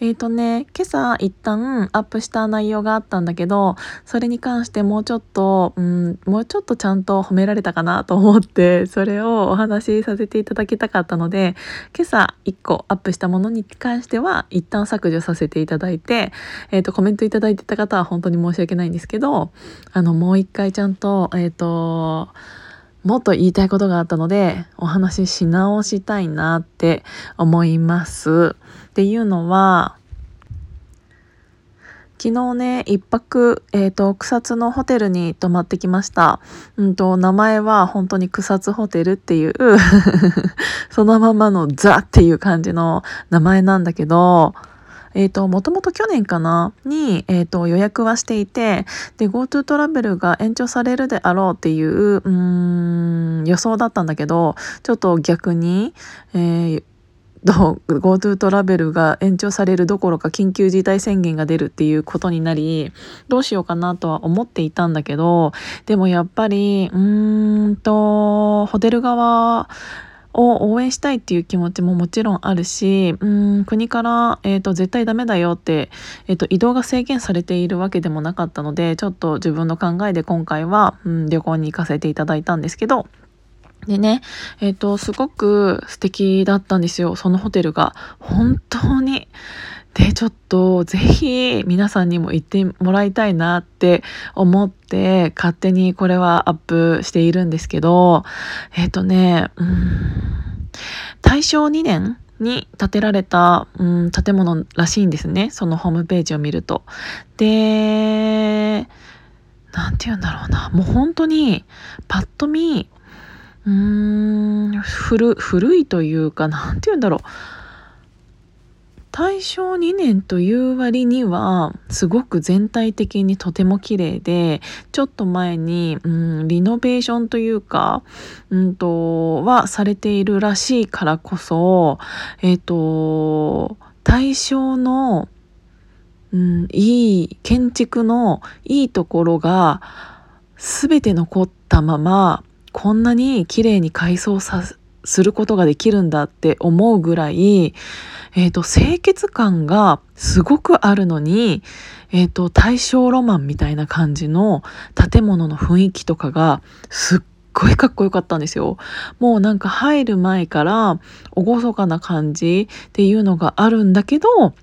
えっ、ー、とね、今朝一旦アップした内容があったんだけど、それに関してもうちょっと、うん、もうちょっとちゃんと褒められたかなと思って、それをお話しさせていただきたかったので、今朝1個アップしたものに関しては、一旦削除させていただいて、えっ、ー、と、コメントいただいてた方は本当に申し訳ないんですけど、あの、もう一回ちゃんと、えっ、ー、と、もっと言いたいことがあったのでお話しし直したいなって思います。っていうのは昨日ね、一泊、えっ、ー、と、草津のホテルに泊まってきました。うんと、名前は本当に草津ホテルっていう そのままのザっていう感じの名前なんだけど、えっ、ー、と、もともと去年かな？に、えっ、ー、と、予約はしていて、で、GoTo トラベルが延長されるであろうっていう、うん、予想だったんだけど、ちょっと逆に、えー GoTo トラベルが延長されるどころか緊急事態宣言が出るっていうことになりどうしようかなとは思っていたんだけどでもやっぱりうーんとホテル側を応援したいっていう気持ちももちろんあるしうん国から、えーと、絶対ダメだよって、えーと、移動が制限されているわけでもなかったのでちょっと自分の考えで今回は、うん、旅行に行かせていただいたんですけどでね、えっ、ー、と、すごく素敵だったんですよ、そのホテルが。本当に。で、ちょっと、ぜひ、皆さんにも行ってもらいたいなって思って、勝手にこれはアップしているんですけど、えっ、ー、とね、うん、大正2年に建てられた、うん、建物らしいんですね。そのホームページを見ると。で、なんて言うんだろうな。もう本当に、パッと見、うん古古いというか何て言うんだろう大正2年という割にはすごく全体的にとても綺麗でちょっと前に、うん、リノベーションというか、うんと、はされているらしいからこそえっ、ー、と大正の、うん、いい建築のいいところが全て残ったままこんなに綺麗に改装さすることができるんだって思うぐらい、え、ー、と、清潔感がすごくあるのに、え、ー、と、大正ロマンみたいな感じの建物の雰囲気とかがすっごいかっこよかったんですよ。もうなんか入る前から厳かな感じっていうのがあるんだけど、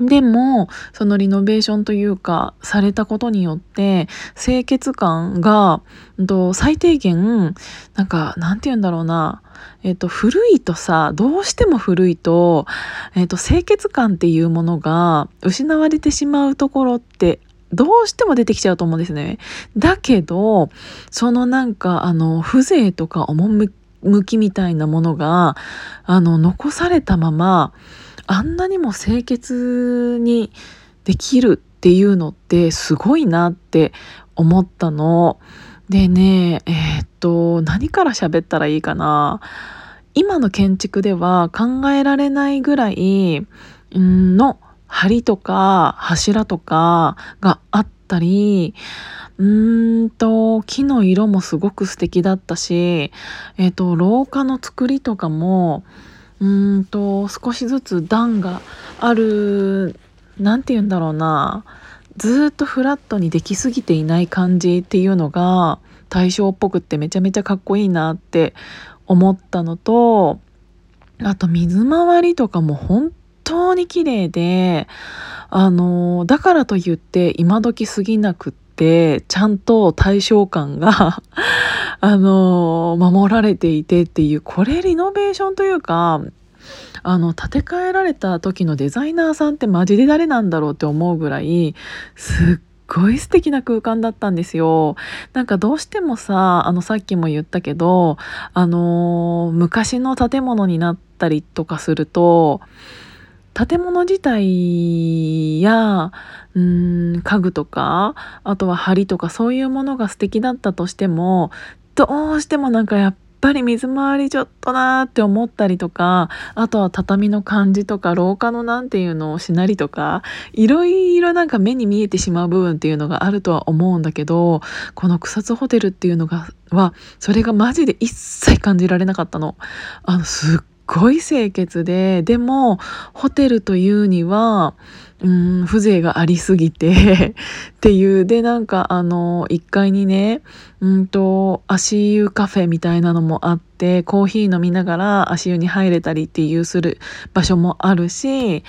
でも、そのリノベーションというか、されたことによって、清潔感が、と最低限、なんか、なんて言うんだろうな、えっと、古いとさ、どうしても古いと、えっと、清潔感っていうものが失われてしまうところって、どうしても出てきちゃうと思うんですね。だけど、そのなんか、あの、風情とか趣みたいなものが、あの、残されたまま、あんなにも清潔にできるっていうのってすごいなって思ったの。でね、えー、っと、何から喋ったらいいかな。今の建築では考えられないぐらいの梁とか柱とかがあったり、うんと、木の色もすごく素敵だったし、えっ、と、廊下の作りとかも、うんと少しずつ段がある何て言うんだろうなずっとフラットにできすぎていない感じっていうのが大正っぽくってめちゃめちゃかっこいいなって思ったのとあと水回りとかも本当に綺麗であのだからといって今時すぎなくってちゃんと対象感が あの守られていてっていうこれリノベーションというかあの建て替えられた時のデザイナーさんってマジで誰なんだろうって思うぐらいすっごい素敵な空間だったんですよ。なんかどうしてもさあのさっきも言ったけどあの昔の建物になったりとかすると建物自体やうん家具とかあとは梁とかそういうものが素敵だったとしてもどうしてもなんかやっっぱり水回りちょっとなーって思ったりとかあとは畳の感じとか廊下のなんていうのをしなりとかいろいろなんか目に見えてしまう部分っていうのがあるとは思うんだけどこの草津ホテルっていうのがはそれがマジで一切感じられなかったの。あのすっごい清潔ででもホテルというにはうん風情がありすぎて っていうでなんかあの1階にねうんと足湯カフェみたいなのもあってコーヒー飲みながら足湯に入れたりっていうする場所もあるし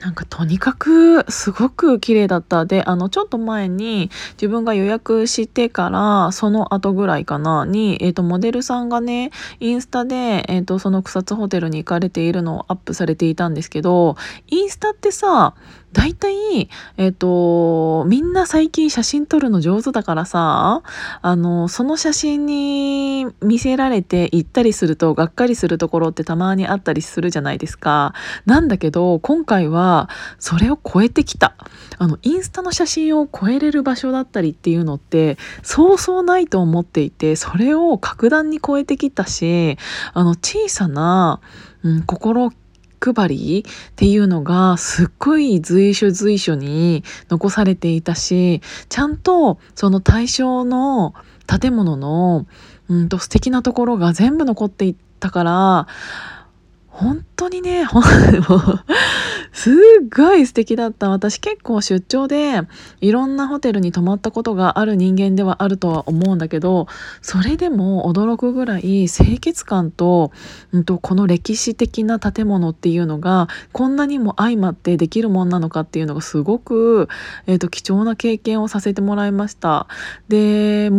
なんかとにかくすごく綺麗だった。で、あの、ちょっと前に自分が予約してから、その後ぐらいかな、に、えっ、ー、と、モデルさんがね、インスタで、えっ、ー、と、その草津ホテルに行かれているのをアップされていたんですけど、インスタってさ、大体、えっ、ー、と、みんな最近写真撮るの上手だからさ、あの、その写真に見せられて行ったりすると、がっかりするところってたまにあったりするじゃないですか。なんだけど、今回は、それを超えてきた。あの、インスタの写真を超えれる場所だったりっていうのって、そうそうないと思っていて、それを格段に超えてきたし、あの、小さな、うん、心配りっていうのがすっごい随所随所に残されていたしちゃんとその対象の建物のうんと素敵なところが全部残っていったから本当にね、ほん すっごい素敵だった。私結構出張でいろんなホテルに泊まったことがある人間ではあるとは思うんだけど、それでも驚くぐらい清潔感と、うんと、この歴史的な建物っていうのがこんなにも相まってできるもんなのかっていうのがすごく、えーと貴重な経験をさせてもらいました。で、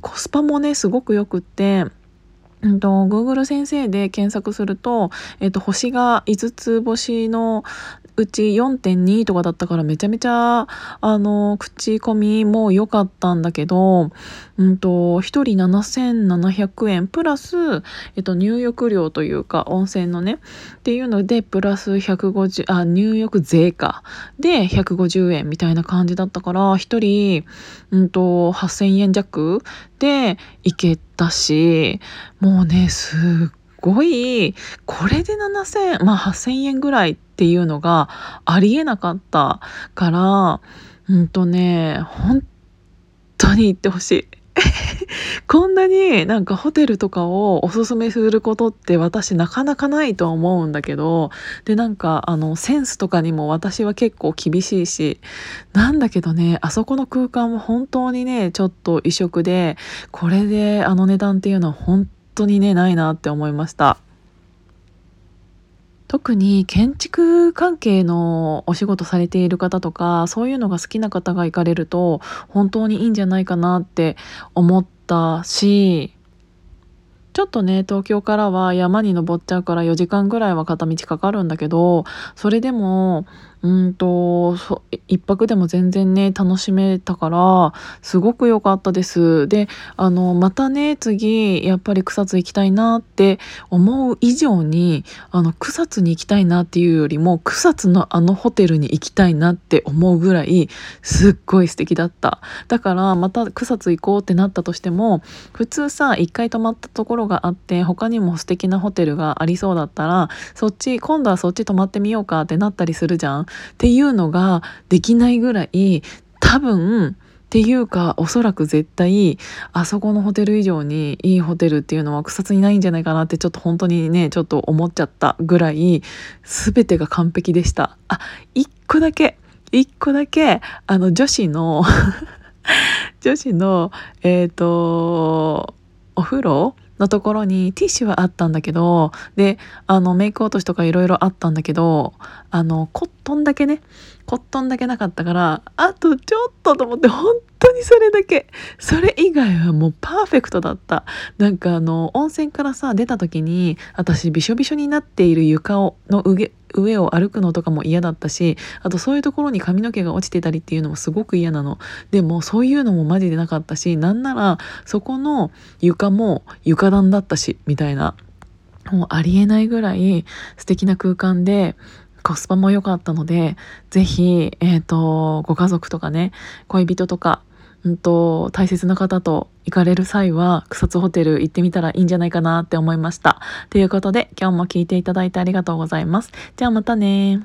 コスパもね、すごくよくって、うんと、Google 先生で検索すると、えっと、星が5つ星のうち4.2とかだったからめちゃめちゃ、あの、口コミも良かったんだけど、うんと、1人7700円プラス、えっと、入浴料というか、温泉のね、っていうので、プラス150、あ、入浴税か。で、150円みたいな感じだったから、1人、うんと、8000円弱で行けたし、もうね、すっごい、これで7000、まあ8000円ぐらいっていうのがありえなかったから、うんとね、本当に行ってほしい。こんなになんかホテルとかをおすすめすることって私なかなかないと思うんだけどでなんかあのセンスとかにも私は結構厳しいしなんだけどねあそこの空間も本当にねちょっと異色でこれであの値段っていうのは本当にねないなって思いました。特に建築関係のお仕事されている方とかそういうのが好きな方が行かれると本当にいいんじゃないかなって思ったしちょっとね東京からは山に登っちゃうから4時間ぐらいは片道かかるんだけどそれでもうんと一泊でも全然ね楽しめたからすごく良かったです。であのまたね次やっぱり草津行きたいなって思う以上にあの草津に行きたいなっていうよりも草津のあのホテルに行きたいなって思うぐらいすっごい素敵だった。だからまた草津行こうってなったとしても普通さ一回泊まったところがあって他にも素敵なホテルがありそうだったらそっち今度はそっち泊まってみようかってなったりするじゃん。っていうのができないぐらい多分っていうかおそらく絶対あそこのホテル以上にいいホテルっていうのは草津にないんじゃないかなってちょっと本当にねちょっと思っちゃったぐらい全てが完璧でした。あ一個だけ一個だけあの女子の 女子のえっ、ー、とお風呂のところにティッシュはあったんだけどであのメイク落としとかいろいろあったんだけどあのコットンだけねコットンだけなかったからあとちょっとと思って本当にそれだけ。それ以外はもうパーフェクトだった。なんかあの温泉からさ出た時に私びしょびしょになっている床をの上上を歩くのとかも嫌だったしあとそういうところに髪の毛が落ちてたりっていうのもすごく嫌なの。でもそういうのもマジでなかったしなんならそこの床も床暖だったしみたいな。もうありえないぐらい素敵な空間でコスパも良かったので是非、えーと、ご家族とかね恋人とかうんと、大切な方と行かれる際は草津ホテル行ってみたらいいんじゃないかなって思いました。ということで今日も聞いていただいてありがとうございます。じゃあまたね